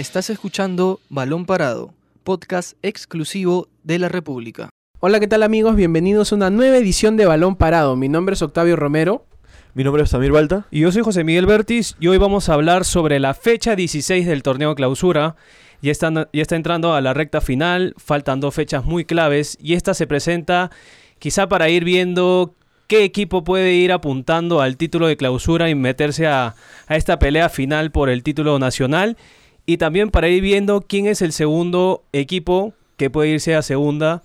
Estás escuchando Balón Parado, podcast exclusivo de la República. Hola, ¿qué tal amigos? Bienvenidos a una nueva edición de Balón Parado. Mi nombre es Octavio Romero. Mi nombre es Samir Balta. Y yo soy José Miguel Bertis y hoy vamos a hablar sobre la fecha 16 del torneo clausura. Ya está, ya está entrando a la recta final, faltan dos fechas muy claves y esta se presenta quizá para ir viendo qué equipo puede ir apuntando al título de clausura y meterse a, a esta pelea final por el título nacional y también para ir viendo quién es el segundo equipo que puede irse a segunda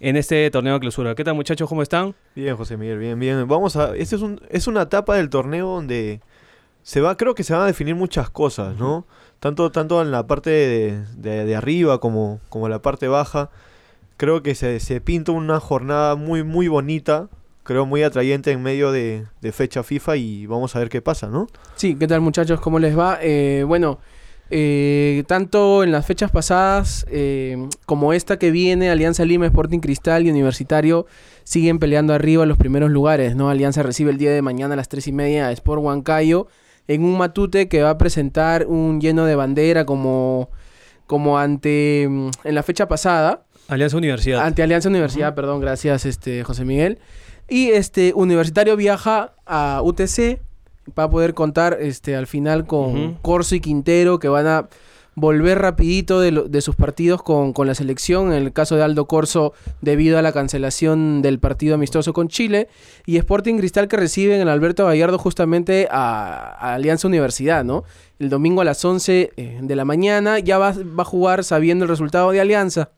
en este torneo de clausura. ¿Qué tal muchachos? ¿Cómo están? Bien, José Miguel, bien, bien. Vamos a. Este es, un, es una etapa del torneo donde se va, creo que se van a definir muchas cosas, ¿no? Tanto, tanto en la parte de, de, de arriba como, como en la parte baja. Creo que se, se, pinta una jornada muy, muy bonita. Creo muy atrayente en medio de, de, fecha FIFA y vamos a ver qué pasa, ¿no? Sí, ¿qué tal muchachos? ¿Cómo les va? Eh, bueno, eh, tanto en las fechas pasadas eh, como esta que viene, Alianza Lima, Sporting Cristal y Universitario siguen peleando arriba los primeros lugares, ¿no? Alianza recibe el día de mañana a las 3 y media a Sport Huancayo en un matute que va a presentar un lleno de bandera como, como ante mm, en la fecha pasada. Alianza Universidad. Ante Alianza Universidad, uh -huh. perdón, gracias este José Miguel. Y este Universitario viaja a UTC va a poder contar este al final con uh -huh. Corso y Quintero que van a volver rapidito de, lo, de sus partidos con, con, la selección, en el caso de Aldo Corso debido a la cancelación del partido amistoso con Chile, y Sporting Cristal que reciben el Alberto Gallardo justamente a, a, Alianza Universidad, ¿no? El domingo a las 11 eh, de la mañana ya va, va a jugar sabiendo el resultado de Alianza,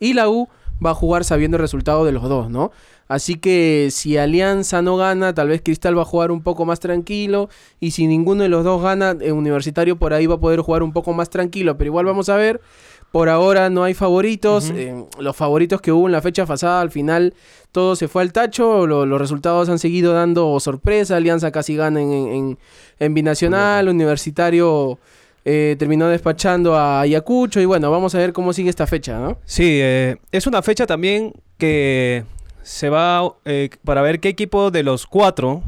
y la U va a jugar sabiendo el resultado de los dos, ¿no? Así que si Alianza no gana, tal vez Cristal va a jugar un poco más tranquilo. Y si ninguno de los dos gana, el Universitario por ahí va a poder jugar un poco más tranquilo. Pero igual vamos a ver. Por ahora no hay favoritos. Uh -huh. eh, los favoritos que hubo en la fecha pasada, al final todo se fue al tacho. Lo, los resultados han seguido dando sorpresa. Alianza casi gana en, en, en Binacional. Uh -huh. Universitario eh, terminó despachando a Ayacucho. Y bueno, vamos a ver cómo sigue esta fecha, ¿no? Sí, eh, es una fecha también que se va eh, para ver qué equipo de los cuatro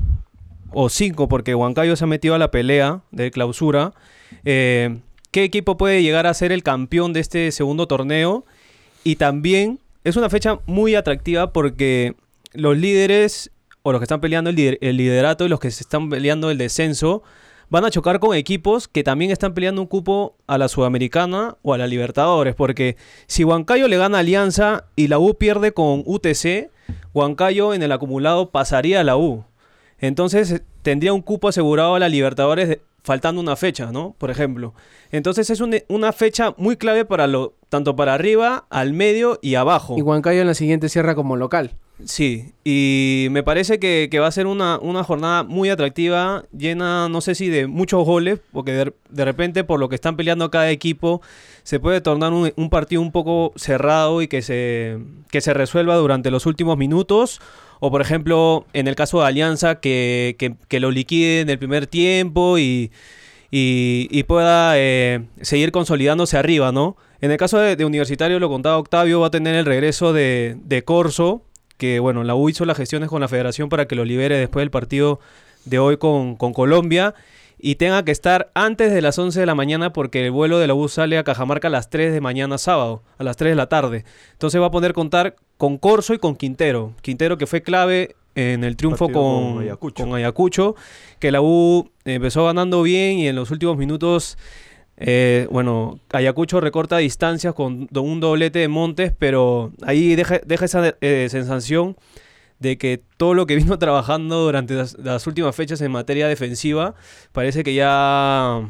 o cinco, porque Huancayo se ha metido a la pelea de clausura, qué equipo puede llegar a ser el campeón de este segundo torneo. Y también es una fecha muy atractiva porque los líderes o los que están peleando el liderato y los que se están peleando el descenso van a chocar con equipos que también están peleando un cupo a la Sudamericana o a la Libertadores. Porque si Huancayo le gana Alianza y la U pierde con UTC, Huancayo en el acumulado pasaría a la U. Entonces tendría un cupo asegurado a la Libertadores faltando una fecha, ¿no? Por ejemplo. Entonces es un, una fecha muy clave para lo, tanto para arriba, al medio y abajo. Y Huancayo en la siguiente cierra como local. Sí, y me parece que, que va a ser una, una, jornada muy atractiva, llena, no sé si de muchos goles, porque de, de repente por lo que están peleando cada equipo, se puede tornar un, un, partido un poco cerrado y que se, que se resuelva durante los últimos minutos. O por ejemplo, en el caso de Alianza, que, que, que lo liquide en el primer tiempo y, y, y pueda eh, seguir consolidándose arriba, ¿no? En el caso de, de, Universitario, lo contaba Octavio, va a tener el regreso de, de Corso, que bueno, la U hizo las gestiones con la federación para que lo libere después del partido de hoy con, con Colombia y tenga que estar antes de las 11 de la mañana porque el vuelo de la U sale a Cajamarca a las 3 de mañana sábado, a las 3 de la tarde. Entonces va a poder contar con Corso y con Quintero. Quintero que fue clave en el triunfo con, con, Ayacucho. con, Ayacucho. que la U empezó ganando bien y en los últimos minutos... Eh, bueno, Ayacucho recorta distancias con un doblete de Montes, pero ahí deja, deja esa eh, sensación de que todo lo que vino trabajando durante las, las, últimas fechas en materia defensiva parece que ya,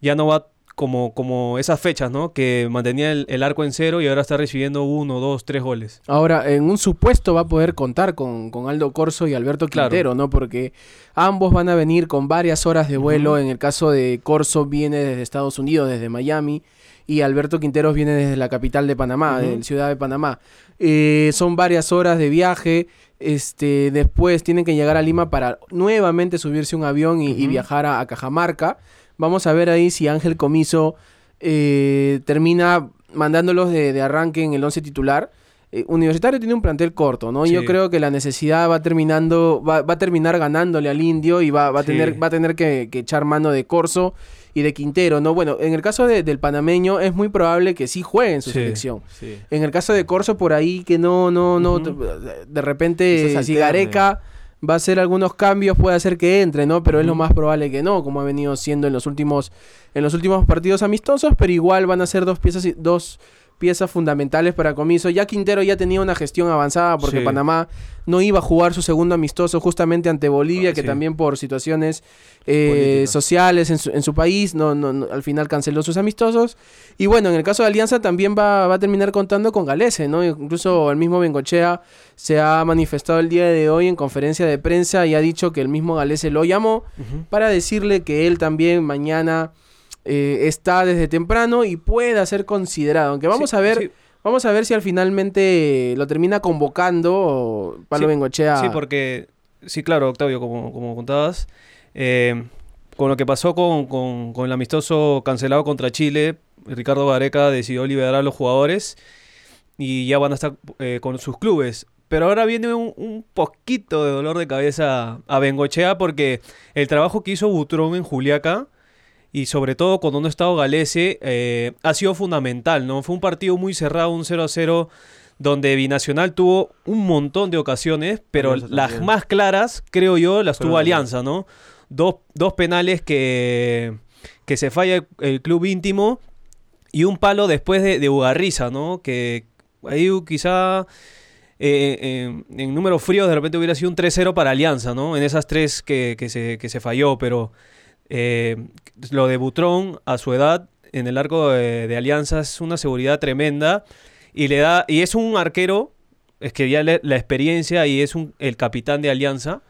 ya no va como, como esas fechas, ¿no? Que mantenía el, el, arco en cero y ahora está recibiendo uno, dos, tres goles. Ahora, en un supuesto va a poder contar con, con Aldo Corso y Alberto Quintero, claro. ¿no? Porque ambos van a venir con varias horas de vuelo. Uh -huh. En el caso de Corso viene desde Estados Unidos, desde Miami. Y Alberto Quinteros viene desde la capital de Panamá, uh -huh. de Ciudad de Panamá. Eh, son varias horas de viaje. Este, después tienen que llegar a Lima para nuevamente subirse un avión y, uh -huh. y viajar a, a Cajamarca. Vamos a ver ahí si Ángel Comiso eh, termina mandándolos de, de, arranque en el 11 titular. eh, Universitario tiene un plantel corto, ¿no? Yo creo que la necesidad va terminando, va, va a terminar ganándole al indio y va, va a Sí. tener, va a tener que, que echar mano de Corso y de Quintero, ¿no? Bueno, en el caso de- del panameño es muy probable que sí juegue en su Sí. selección. En el caso de Corso, por ahí que no, no, no, de- de repente Quizás si alterne. Gareca va a hacer algunos cambios, puede hacer que entre, ¿no? Pero es lo más probable que no, como ha venido siendo en los últimos, en los últimos partidos amistosos, pero igual van a ser dos piezas, y- dos piezas fundamentales para Comiso. Ya Quintero ya tenía una gestión avanzada porque Sí. Panamá no iba a jugar su segundo amistoso justamente ante Bolivia, Ah, que sí. también por situaciones eh, sociales en su, en su país, no, no, no- al final canceló sus amistosos. Y bueno, en el caso de Alianza también va, va a terminar contando con Galese, ¿no? Incluso el mismo Bengochea se ha manifestado el día de hoy en conferencia de prensa y ha dicho que el mismo Galese lo llamó para decirle que él también mañana eh, está desde temprano y pueda ser considerado. Aunque vamos Sí, a ver, sí. vamos a ver si al finalmente lo termina convocando Pablo Sí, Bengochea. Sí, porque, sí, claro, Octavio, como, como contabas, eh, con lo que pasó con, con- con el amistoso cancelado contra Chile, Ricardo Gareca decidió liberar a los jugadores y ya van a estar eh, con sus clubes. Pero ahora viene un, un poquito de dolor de cabeza a Bengochea porque el trabajo que hizo Butrón en Juliaca y sobre todo cuando no ha estado Galese eh, ha sido fundamental, ¿no? Fue un partido muy cerrado, un 0 a 0 donde Binacional tuvo un montón de ocasiones, pero las más claras, creo yo, las tuvo Alianza, ¿no? Dos, dos penales que, que se falla el, el club íntimo y un palo después de, de Ugarriza, ¿no? Que ahí quizá eh, eh, en números fríos de repente hubiera sido un 3-0 para Alianza, ¿no? En esas tres que, que se, que se falló, pero eh, lo de Butrón a su edad en el arco de, Alianza es una seguridad tremenda y le da y es un arquero es que ya la experiencia y es un, el capitán de Alianza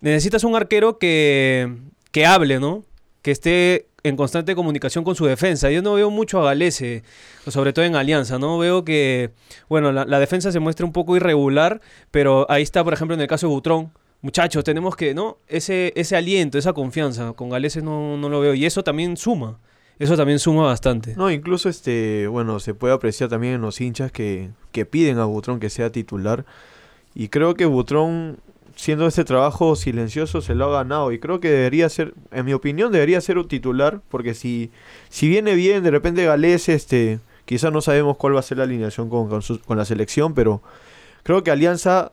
necesitas un arquero que, que hable, ¿no? Que esté en constante comunicación con su defensa. Yo no veo mucho a Galese, sobre todo en Alianza, ¿no? Veo que, bueno, la, la defensa se muestra un poco irregular, pero ahí está, por ejemplo, en el caso de Butrón. Muchachos, tenemos que, ¿no? Ese, ese aliento, esa confianza. Con Galese no, no lo veo. Y eso también suma. Eso también suma bastante. No, incluso este, bueno, se puede apreciar también en los hinchas que, que piden a Butrón que sea titular. Y creo que Butrón, siendo este trabajo silencioso, se lo ha ganado. Y creo que debería ser, en mi opinión, debería ser un titular. Porque si, si viene bien, de repente Galés, este, quizás no sabemos cuál va a ser la alineación con, con, su- con la selección, pero creo que Alianza,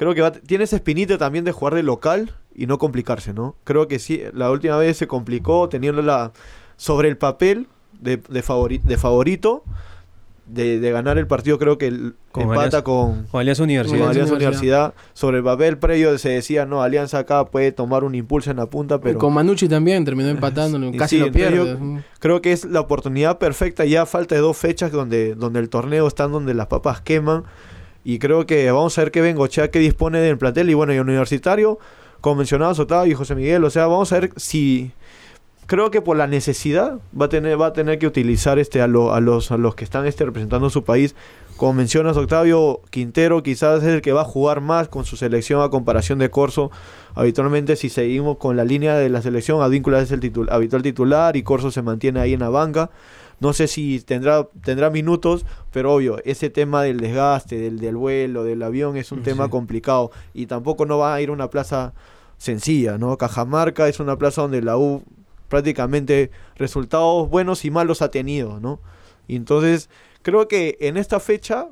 creo que va- tiene esa espinita también de jugar de local y no complicarse, ¿no? Creo que sí, la última vez se complicó teniéndola sobre el papel de, de, favori- de favorito de, de ganar el partido, creo que el- Con empata Alianza. con, Con Alianza Universidad. con Alianza Universidad. Sobre el papel previo se decía, no, Alianza acá puede tomar un impulso en la punta, pero Con Manucci también terminó empatando, Y casi sí, lo pierde. yo- creo que es la oportunidad perfecta. Ya falta de dos fechas donde, donde el torneo está donde las papas queman. Y creo que vamos a ver qué Bengochea que dispone del plantel. Y bueno, y Universitario, como mencionabas Otavio y José Miguel. O sea, vamos a ver si. Creo que por la necesidad va a tener, va a tener que utilizar este a, lo- a los, a los que están este, representando su país. Como mencionas, Octavio Quintero quizás es el que va a jugar más con su selección a comparación de Corso. Habitualmente, si seguimos con la línea de la selección, Advíncula es el titul- habitual titular y Corso se mantiene ahí en la banca. No sé si tendrá, tendrá minutos, pero obvio, ese tema del desgaste, del, del vuelo, del avión es un tema complicado. Y tampoco no va a ir a una plaza sencilla, ¿no? Cajamarca es una plaza donde la U prácticamente resultados buenos y malos ha tenido, ¿no? Y entonces creo que en esta fecha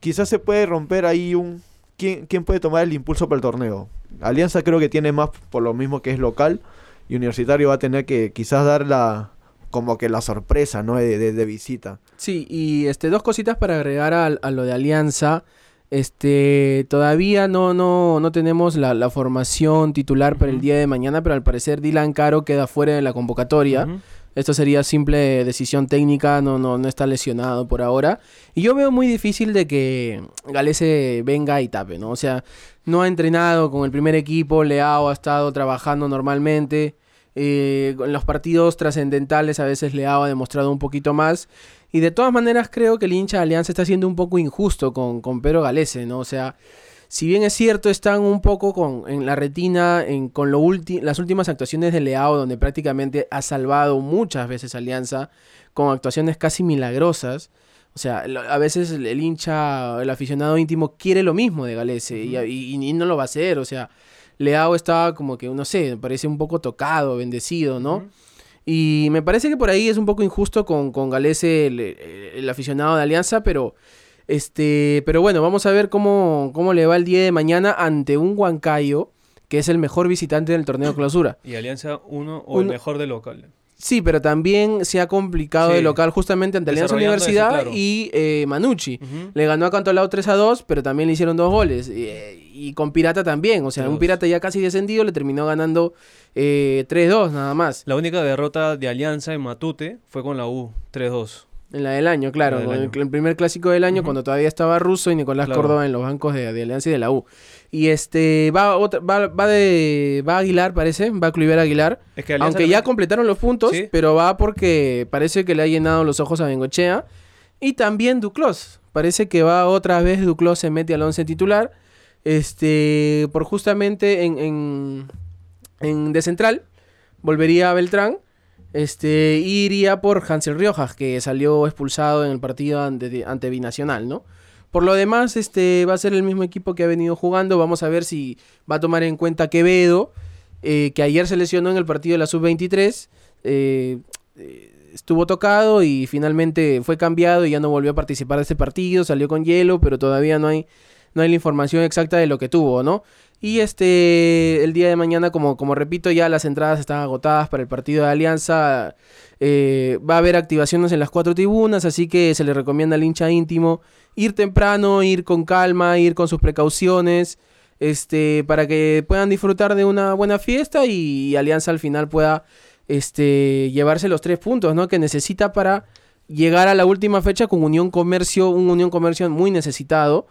quizás se puede romper ahí un... ¿Quién, quién puede tomar el impulso para el torneo? Alianza creo que tiene más por lo mismo que es local y Universitario va a tener que quizás dar la como que la sorpresa, ¿no? De, de- de visita. Sí, y este dos cositas para agregar a, a lo de Alianza. Este, todavía no, no, no tenemos la, la formación titular para el día de mañana, pero al parecer Dylan Caro queda fuera de la convocatoria. Ujú. Esto sería simple decisión técnica, no, no, no está lesionado por ahora. Y yo veo muy difícil de que Galese venga y tape, ¿no? O sea, no ha entrenado con el primer equipo, Leao ha estado trabajando normalmente. Eh, en los partidos trascendentales a veces Leao ha demostrado un poquito más. Y de todas maneras creo que el hincha de Alianza está siendo un poco injusto con, con Pedro Galese, ¿no? O sea, si bien es cierto, están un poco con, en la retina en, con lo ulti- las últimas actuaciones de Leao, donde prácticamente ha salvado muchas veces a Alianza con actuaciones casi milagrosas. O sea, a veces el, el hincha, el aficionado íntimo quiere lo mismo de Galese y- y, y no lo va a hacer. O sea, Leao estaba como que, no sé, me parece un poco tocado, bendecido, ¿no? Y me parece que por ahí es un poco injusto con, con Galese, el, el aficionado de Alianza, pero este, pero bueno, vamos a ver cómo, cómo le va el día de mañana ante un Huancayo, que es el mejor visitante del torneo clausura. Y Alianza uno o el mejor de local. Sí, pero también se ha complicado Sí. de local justamente ante Alianza eso, Universidad claro. y eh, Manucci. Le ganó a Cantolao 3 a 2, pero también le hicieron dos goles. Y, eh, y con Pirata también. O sea, un. Pirata ya casi descendido le terminó ganando eh, 3-2 nada más. La única derrota de Alianza en Matute fue con la U, 3-2. En la del año, claro. La del el, primer clásico del año, cuando todavía estaba Russo y Nicolás Claro. Córdoba en los bancos de, de Alianza y de la U. Y este va otra, va, va de va Aguilar, parece, va a Cluiver Aguilar. Es que Alianza Aunque ya completaron los puntos, Sí. pero va porque parece que le ha llenado los ojos a Bengochea. Y también Duclos. Parece que va otra vez Duclos se mete al 11 titular. Este, por justamente en, en, en de central, volvería a Beltrán. Este, iría por Hansel Riojas, que salió expulsado en el partido ante, ante Binacional, ¿no? Por lo demás, este va a ser el mismo equipo que ha venido jugando. Vamos a ver si va a tomar en cuenta Quevedo, eh, que ayer se lesionó en el partido de la sub-23. eh, eh, estuvo tocado y finalmente fue cambiado y ya no volvió a participar de este partido. Salió con hielo, pero todavía no hay, no hay la información exacta de lo que tuvo, ¿no? Y este, el día de mañana, como, como repito, ya las entradas están agotadas para el partido de Alianza. Eh, va a haber activaciones en las cuatro tribunas, así que se le recomienda al hincha íntimo ir temprano, ir con calma, ir con sus precauciones, este, para que puedan disfrutar de una buena fiesta y, Alianza al final pueda este, llevarse los tres puntos ¿no? que necesita para llegar a la última fecha con Unión Comercio, un Unión Comercio muy necesitado.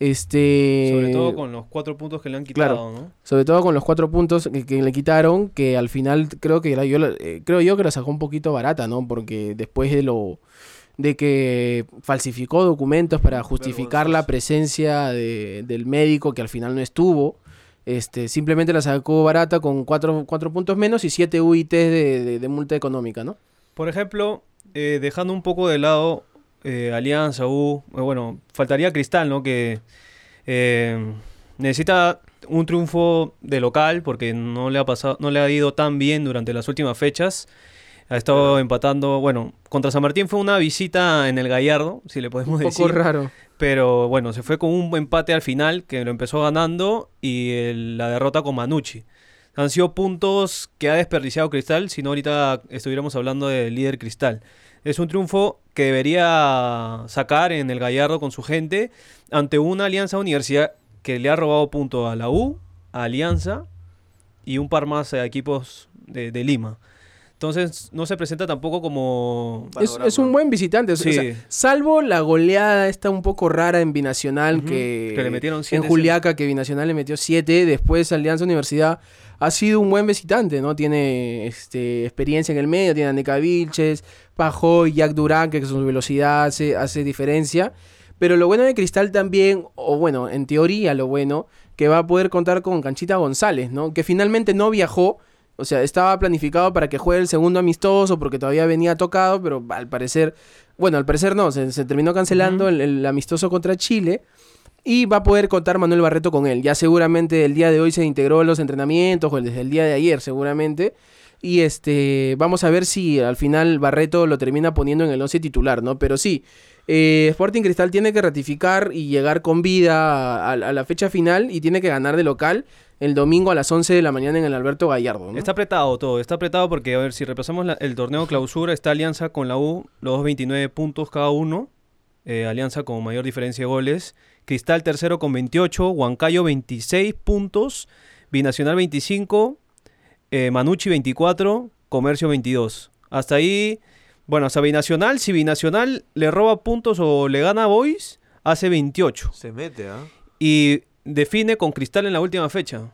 Este, Sobre todo con los cuatro puntos que le han quitado, ¿no? sobre todo con los cuatro puntos que, que le quitaron, que al final creo que la- yo, eh, creo yo que la sacó un poquito barata, ¿no? Porque después de lo de que falsificó documentos para justificar la presencia de- del médico que al final no estuvo, este, simplemente la sacó barata con cuatro, cuatro puntos menos y siete UITs de, de- de multa económica, ¿no? Por ejemplo, eh, dejando un poco de lado eh, Alianza, U, eh, bueno, faltaría Cristal, ¿no? Que eh, necesita un triunfo de local porque no le ha pasado, no le ha ido tan bien durante las últimas fechas. Ha estado empatando, bueno, contra San Martín fue una visita en el Gallardo, si le podemos Un decir. poco raro. Pero bueno, se fue con un empate al final, que lo empezó ganando, y el- la derrota con Manucci. Han sido puntos que ha desperdiciado Cristal, si no ahorita estuviéramos hablando del líder Cristal. Es un triunfo que debería sacar en el Gallardo con su gente ante una Alianza Universidad que le ha robado puntos a la U, a Alianza y un par más a equipos de, de Lima. Entonces no se presenta tampoco como... Es, un buen visitante. o sea, Sí. salvo la goleada esta un poco rara en Binacional que, que le metieron en siete, Juliaca, que Binacional le metió 7. Después Alianza Universidad ha sido un buen visitante, ¿no? Tiene este, experiencia en el medio, tiene a Neca Vilches, Pajoy, Jack Durán, que su velocidad hace, hace diferencia. Pero lo bueno de Cristal también, o bueno, en teoría lo bueno, que va a poder contar con Canchita González, ¿no? Que finalmente no viajó, o sea, estaba planificado para que juegue el segundo amistoso porque todavía venía tocado, pero al parecer, bueno, al parecer no, se, se terminó cancelando el, el amistoso contra Chile. Y va a poder contar Manuel Barreto con él. Ya seguramente el día de hoy se integró a los entrenamientos, o desde el día de ayer seguramente. Y este, vamos a ver si al final Barreto lo termina poniendo en el 11 titular, ¿no? Pero sí, eh, Sporting Cristal tiene que ratificar y llegar con vida a, la fecha final y tiene que ganar de local el domingo a las 11 de la mañana en el Alberto Gallardo. Está apretado todo, está apretado porque, a ver, si repasamos el torneo clausura, está Alianza con la U, los dos 29 puntos cada uno, eh, Alianza con mayor diferencia de goles, Cristal tercero con 28, Huancayo 26 puntos, Binacional 25, eh, Manucci 24, Comercio 22. Hasta ahí, bueno, hasta Binacional, si Binacional le roba puntos o le gana a Boys, hace 28 Se mete, ¿ah? y define con Cristal en la última fecha.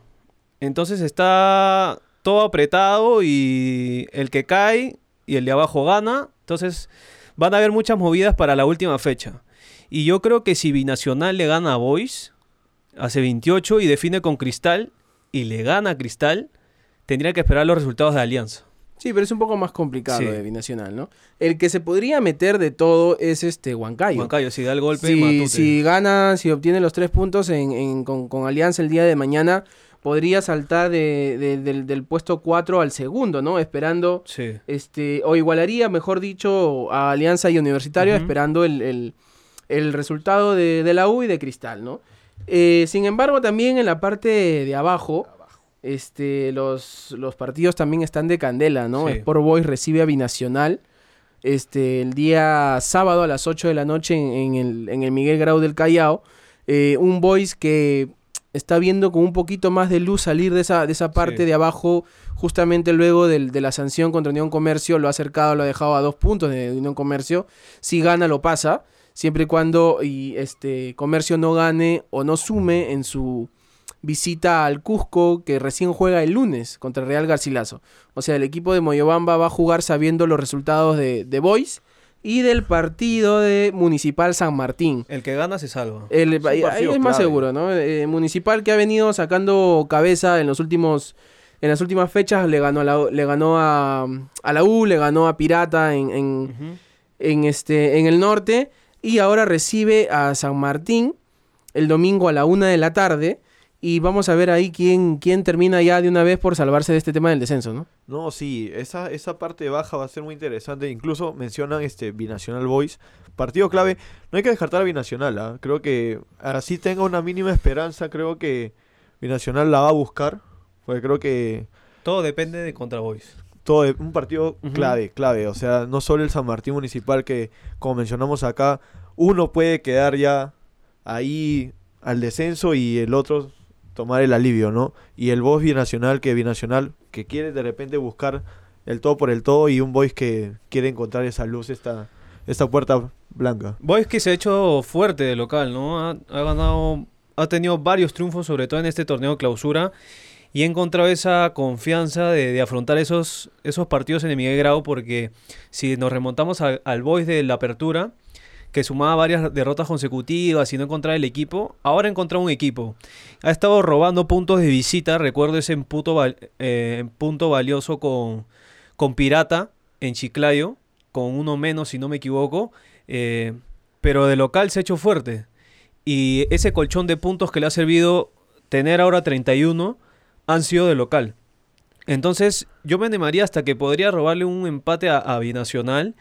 Entonces está todo apretado y el que cae y el de abajo gana. Entonces van a haber muchas movidas para la última fecha. Y yo creo que si Binacional le gana a Boys, hace 28 y define con Cristal y le gana a Cristal, tendría que esperar los resultados de Alianza. Sí, pero es un poco más complicado Sí. de Binacional, ¿no? El que se podría meter de todo es este Huancayo. Huancayo, si da el golpe, Si, Matute. si gana, si obtiene los tres puntos en, en- con, con Alianza el día de mañana, podría saltar de- de- del, del puesto 4 al segundo, ¿no? Esperando, Sí. este, o igualaría, mejor dicho, a Alianza y Universitario, esperando el, el- el resultado de, de la U y de Cristal, ¿no? Eh, sin embargo, también en la parte de abajo, este, los, los partidos también están de candela, ¿no? Sí. Sport Boys recibe a Binacional este, el día sábado a las 8 de la noche en, en el, en el Miguel Grau del Callao. Eh, un Boys que está viendo con un poquito más de luz salir de esa, de esa parte Sí. de abajo, justamente luego del- de la sanción contra Unión Comercio, lo ha acercado, lo ha dejado a dos puntos de Unión Comercio. Si gana, lo pasa, siempre y cuando y, este, Comercio no gane o no sume en su visita al Cusco, que recién juega el lunes contra el Real Garcilaso. O sea, el equipo de Moyobamba va a jugar sabiendo los resultados de, de Boys y del partido de Municipal San Martín. El que gana se salva. El, Es ahí, es más seguro, ¿no? Eh, Municipal que ha venido sacando cabeza en los últimos en las últimas fechas le ganó a la, le ganó a, a la U, le ganó a Pirata en, en este en el norte y ahora recibe a San Martín el domingo a la una de la tarde y vamos a ver ahí quién quién termina ya de una vez por salvarse de este tema del descenso, ¿no? No, sí, esa, esa parte baja va a ser muy interesante. Incluso mencionan este Binacional Boys. Partido clave. No hay que descartar a Binacional, ¿ah? Creo que así tenga una mínima esperanza. Creo que Binacional la va a buscar. Porque creo que Todo depende de Contra Boys. todo de- un partido clave, clave. O sea, no solo el San Martín Municipal que, como mencionamos acá, uno puede quedar ya ahí al descenso y el otro tomar el alivio, ¿no? Y el Boys Binacional, que Binacional, que quiere de repente buscar el todo por el todo y un Boys que quiere encontrar esa luz, esta, esta puerta blanca. Boys que se ha hecho fuerte de local, ¿no? Ha, ganado, ha tenido varios triunfos, sobre todo en este torneo de clausura, y ha encontrado esa confianza de, afrontar esos, esos partidos en el Miguel Grau, porque si nos remontamos al- al Boys de la apertura, que sumaba varias derrotas consecutivas y no encontraba el equipo, ahora ha encontrado un equipo. Ha estado robando puntos de visita, recuerdo ese val- eh, punto valioso con, con Pirata en Chiclayo, con uno menos si no me equivoco, eh, pero de local se ha hecho fuerte. Y ese colchón de puntos que le ha servido tener ahora 31 han sido de local. Entonces yo me animaría hasta que podría robarle un empate a Binacional,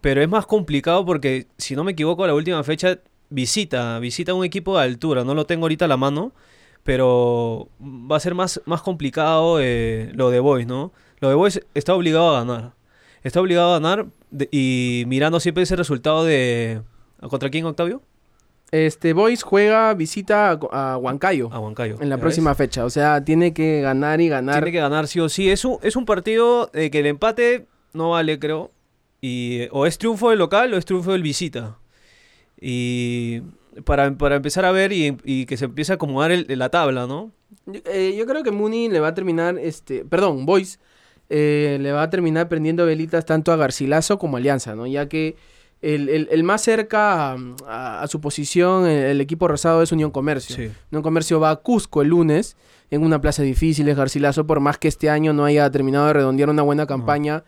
pero es más complicado porque si no me equivoco la última fecha visita, visita un equipo de altura, no lo tengo ahorita a la mano, pero va a ser más, más complicado eh, lo de Boys, ¿no? Lo de Boys está obligado a ganar. Está obligado a ganar de- y mirando siempre ese resultado de... ¿Contra quién, Octavio? Este Boys juega visita a, Huancayo A Huancayo. en la ¿ya próxima ves? fecha, o sea, tiene que ganar y ganar. Tiene que ganar sí o sí. Es un, es un partido de que el empate no vale, creo. Y, o es triunfo del local o es triunfo del visita. Y para, para empezar a ver y, y que se empiece a acomodar el- la tabla, ¿no? Yo, eh, yo creo que Muni le va a terminar, este, perdón, Boys eh, le va a terminar prendiendo velitas tanto a Garcilaso como a Alianza, ¿no? Ya que el, el- el más cerca a, a- a su posición, el, el equipo rosado es Unión Comercio. Sí. Unión Comercio va a Cusco el lunes, en una plaza difícil, es Garcilaso, por más que este año no haya terminado de redondear una buena campaña,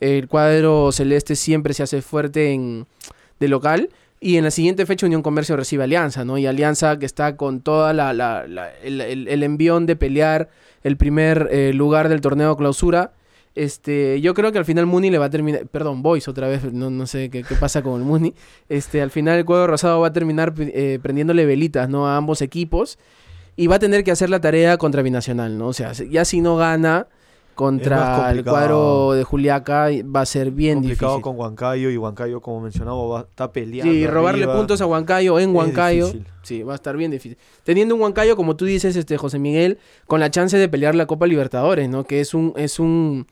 el cuadro celeste siempre se hace fuerte en, de local. Y en la siguiente fecha Unión Comercio recibe Alianza, ¿no? Y Alianza que está con toda la, la- el, el- envión de pelear el primer eh, lugar del torneo clausura. Este, yo creo que al final Muni le va a terminar, perdón, Boys otra vez, no, no sé qué, qué pasa con el Muni. Este, al final el cuadro rosado va a terminar eh, prendiéndole velitas, ¿no? A ambos equipos. Y va a tener que hacer la tarea contra Binacional, ¿no? O sea, ya si no gana contra el cuadro de Juliaca va a ser bien complicado difícil. con Huancayo y Huancayo, como mencionaba, va, está peleando. Sí, robarle arriba. puntos a Huancayo en Huancayo. Sí, va a estar bien difícil. Teniendo un Huancayo, como tú dices, este José Miguel, con la chance de pelear la Copa Libertadores, ¿no? Que es un, es un,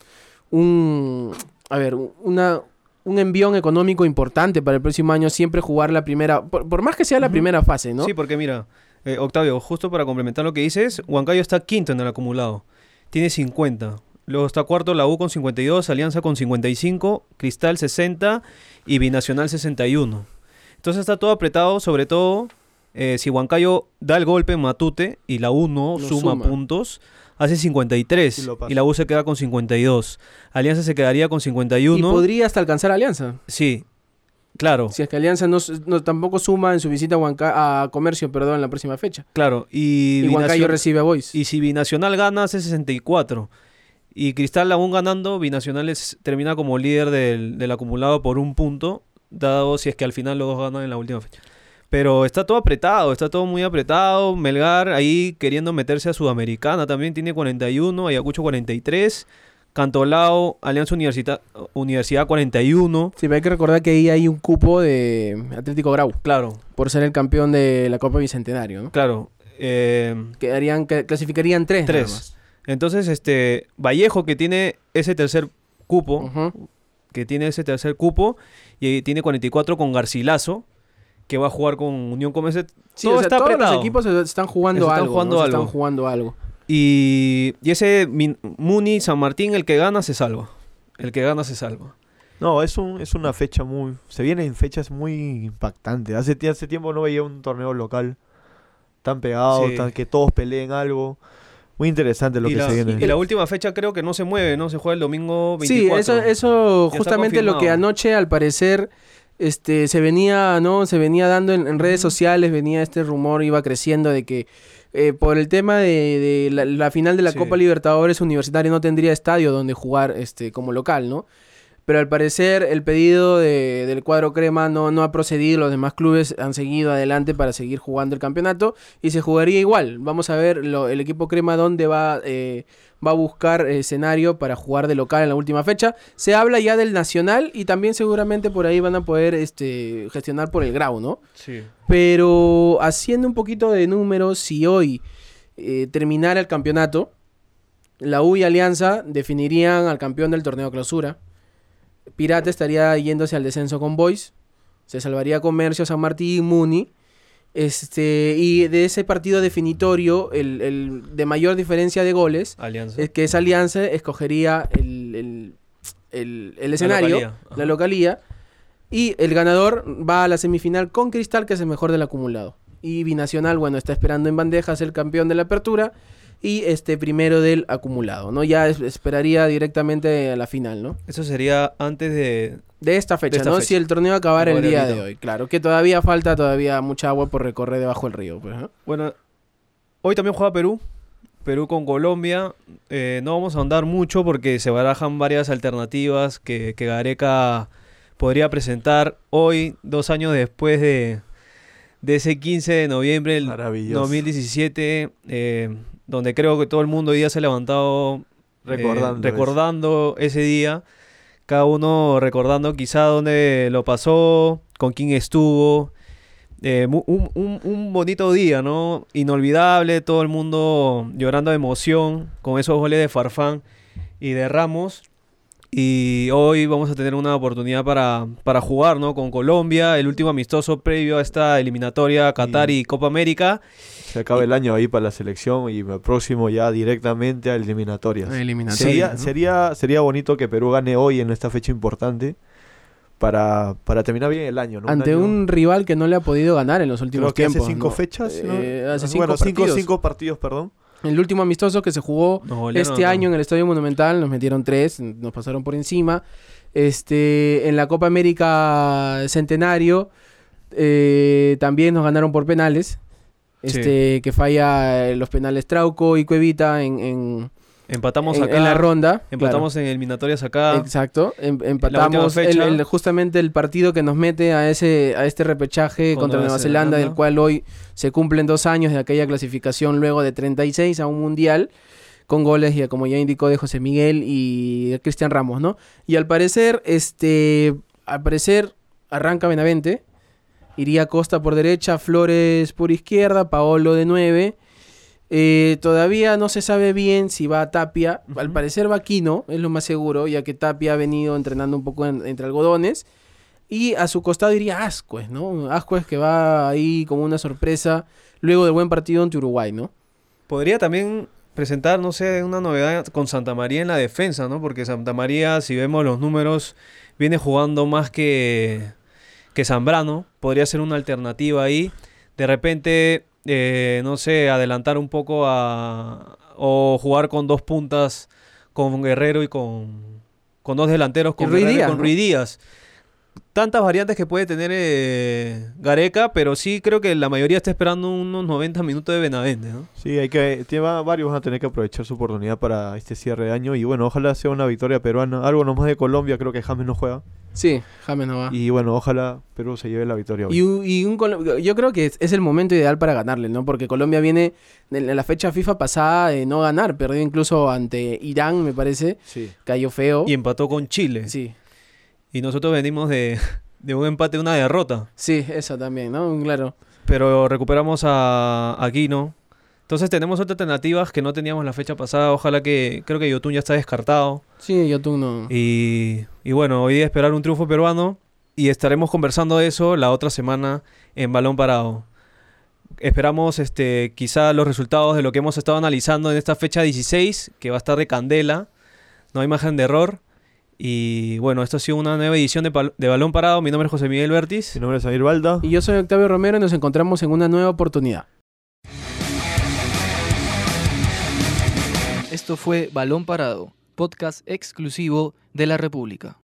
un, a ver, una, un envión económico importante para el próximo año, siempre jugar la primera, por, por más que sea la primera fase, ¿no? Sí, porque mira, eh, Octavio, justo para complementar lo que dices, Huancayo está quinto en el acumulado. Tiene 50. Luego está cuarto la U con 52, Alianza con 55, Cristal 60 y Binacional 61. Entonces está todo apretado, sobre todo eh, si Huancayo da el golpe en Matute y la U no, suma, suma. puntos, hace 53 Sí, lo pasa. y la U se queda con 52. Alianza se quedaría con 51. Y podría hasta alcanzar a Alianza. Sí, claro, Si es que Alianza no, tampoco suma en su visita a, Huanca- a Comercio perdón, en la próxima fecha. claro. Y, Y Huancayo recibe a Boys. y si Binacional gana, hace 64. Y Cristal aún ganando, Binacional es- termina como líder del, del acumulado por un punto, dado si es que al final los dos ganan en la última fecha. Pero está todo apretado, está todo muy apretado. Melgar ahí queriendo meterse a Sudamericana también tiene 41, Ayacucho 43, Cantolao, Alianza Universita- Universidad 41. Sí, pero hay que recordar que ahí hay un cupo de Atlético Grau Claro, por ser el campeón de la Copa Bicentenario, ¿no? claro. eh, Quedarían, que- clasificarían tres. nada tres. más. Entonces, este Vallejo que tiene ese tercer cupo, que tiene ese tercer cupo y tiene 44 con Garcilaso, que va a jugar con Unión Comercio. Sí, Todo o sea, está todos apretado. los equipos están jugando están algo. jugando algo. están jugando algo. Y, y ese Min- Muni San Martín, el que gana se salva. El que gana se salva. No, es, un, es una fecha muy... Se vienen fechas muy impactantes. Hace, hace tiempo no veía un torneo local tan pegado, Sí. tan, que todos peleen algo. Muy interesante lo y, que la, se viene. y la última fecha creo que no se mueve, ¿no? Se juega el domingo 24. Sí, eso, eso justamente lo que anoche al parecer este se venía, ¿no? Se venía dando en, en redes sociales, venía este rumor, iba creciendo de que eh, por el tema de, de la, la final de la Sí. Copa Libertadores Universitario no tendría estadio donde jugar este como local, ¿no? Pero al parecer el pedido de- del cuadro crema no, no ha procedido, los demás clubes han seguido adelante para seguir jugando el campeonato y se jugaría igual. Vamos a ver lo- el equipo crema dónde va, eh, va a buscar escenario para jugar de local en la última fecha. Se habla ya del Nacional y también seguramente por ahí van a poder este, gestionar por el Grau, ¿no? Sí. Pero haciendo un poquito de números, si hoy eh, terminara el campeonato, la U y Alianza definirían al campeón del torneo clausura. Pirata estaría yéndose al descenso con Boys. Se salvaría Comercio, San Martín y Muni. Este, y de ese partido definitorio, el, el de mayor diferencia de goles, Alianza. es que esa alianza escogería el, el- el- el escenario, localía, la localía, y el ganador va a la semifinal con Cristal, que es el mejor del acumulado. Y Binacional, bueno, está esperando en bandejas el campeón de la apertura y este primero del acumulado, ¿no? Ya es- esperaría directamente a la final, ¿no? Eso sería antes de... De esta fecha, esta ¿no? fecha. Si el torneo acabara el Acabar el día de hoy, claro. Que todavía falta todavía mucha agua por recorrer debajo del río, pues, ¿no? Bueno, hoy también juega Perú. Perú con Colombia. Eh, no vamos a andar mucho porque se barajan varias alternativas que, que Gareca podría presentar hoy, dos años después de, de ese 15 de noviembre del Maravilloso. 2017, eh, donde creo que todo el mundo hoy día se ha levantado eh, Recordando recordando ese día. Cada uno recordando quizá dónde lo pasó, con quién estuvo. Eh, un- un bonito día, ¿no? Inolvidable, todo el mundo llorando de emoción con esos goles de Farfán y de Ramos. Y hoy vamos a tener una oportunidad para, para jugar, ¿no? Con Colombia, el último amistoso previo a esta eliminatoria Qatar y Copa América. Se acaba el año ahí para la selección y el próximo ya directamente a eliminatorias. Sería, sería, sería bonito que Perú gane hoy en esta fecha importante para, para terminar bien el año. ¿no? Ante año- un rival que no le ha podido ganar en los últimos Creo que tiempos. hace cinco ¿no? fechas. ¿no? Eh, hace bueno, cinco cinco partidos, perdón. El último amistoso que se jugó este año en el Estadio Monumental, nos metieron tres, nos pasaron por encima. Este, en la Copa América Centenario eh, también nos ganaron por penales. Este, que falla los penales Trauco y Cuevita en, en, Empatamos en- acá. en la ronda. Empatamos en eliminatorias acá. Claro. Exacto. Em- empatamos el- el- justamente el partido que nos mete a ese a este repechaje Con contra Nueva Zelanda, del cual hoy se cumplen dos años de aquella clasificación luego de 36 a un mundial con goles ya como ya indicó de José Miguel y de Cristian Ramos, ¿no? Y al parecer este al parecer arranca Benavente, iría Costa por derecha, Flores por izquierda, Paolo de 9. Eh, todavía no se sabe bien si va a Tapia. Al parecer va Quino, es lo más seguro, ya que Tapia ha venido entrenando un poco en- entre algodones. Y a su costado iría Ascuez, ¿no? Ascuez que va ahí como una sorpresa luego del buen partido ante Uruguay, ¿no? Podría también presentar, no sé, una novedad con Santa María en la defensa, ¿no? Porque Santa María, si vemos los números, viene jugando más que, que Zambrano. Podría ser una alternativa ahí. De repente, eh, no sé, adelantar un poco a... o jugar con dos puntas, con Guerrero y con, con dos delanteros, con Guerrero y Díaz, con ¿no? Ruiz Díaz. Tantas variantes que puede tener eh, Gareca, pero sí creo que la mayoría está esperando unos 90 minutos de Benavente, ¿no? Sí, hay que, tiene- varios van a tener que aprovechar su oportunidad para este cierre de año. Y bueno, ojalá sea una victoria peruana. Algo nomás de Colombia, creo que James no juega. Sí, James no va. Y bueno, ojalá Perú se lleve la victoria hoy. Y, un- y un yo creo que es, es el momento ideal para ganarle, ¿no? Porque Colombia viene en la fecha FIFA pasada de no ganar, perdió incluso ante Irán, me parece, Sí. cayó feo. Y empató con Chile. Sí, Y nosotros venimos de, de un empate, una derrota. sí, eso también, ¿no? Claro. Pero recuperamos a Aquino. Entonces tenemos otras alternativas que no teníamos la fecha pasada. Ojalá que. Creo que Yotun ya está descartado. Sí, yo tú no. Y, y bueno, hoy día esperar un triunfo peruano. Y estaremos conversando de eso la otra semana en Balón Parado. Esperamos este, quizá los resultados de lo que hemos estado analizando en esta fecha 16, que va a estar de candela. No hay margen de error. Y bueno, esto ha sido una nueva edición de, de Balón Parado. Mi nombre es José Miguel Vértiz. Mi nombre es Amir Balda. Y yo soy Octavio Romero y nos encontramos en una nueva oportunidad. Esto fue Balón Parado, podcast exclusivo de la República.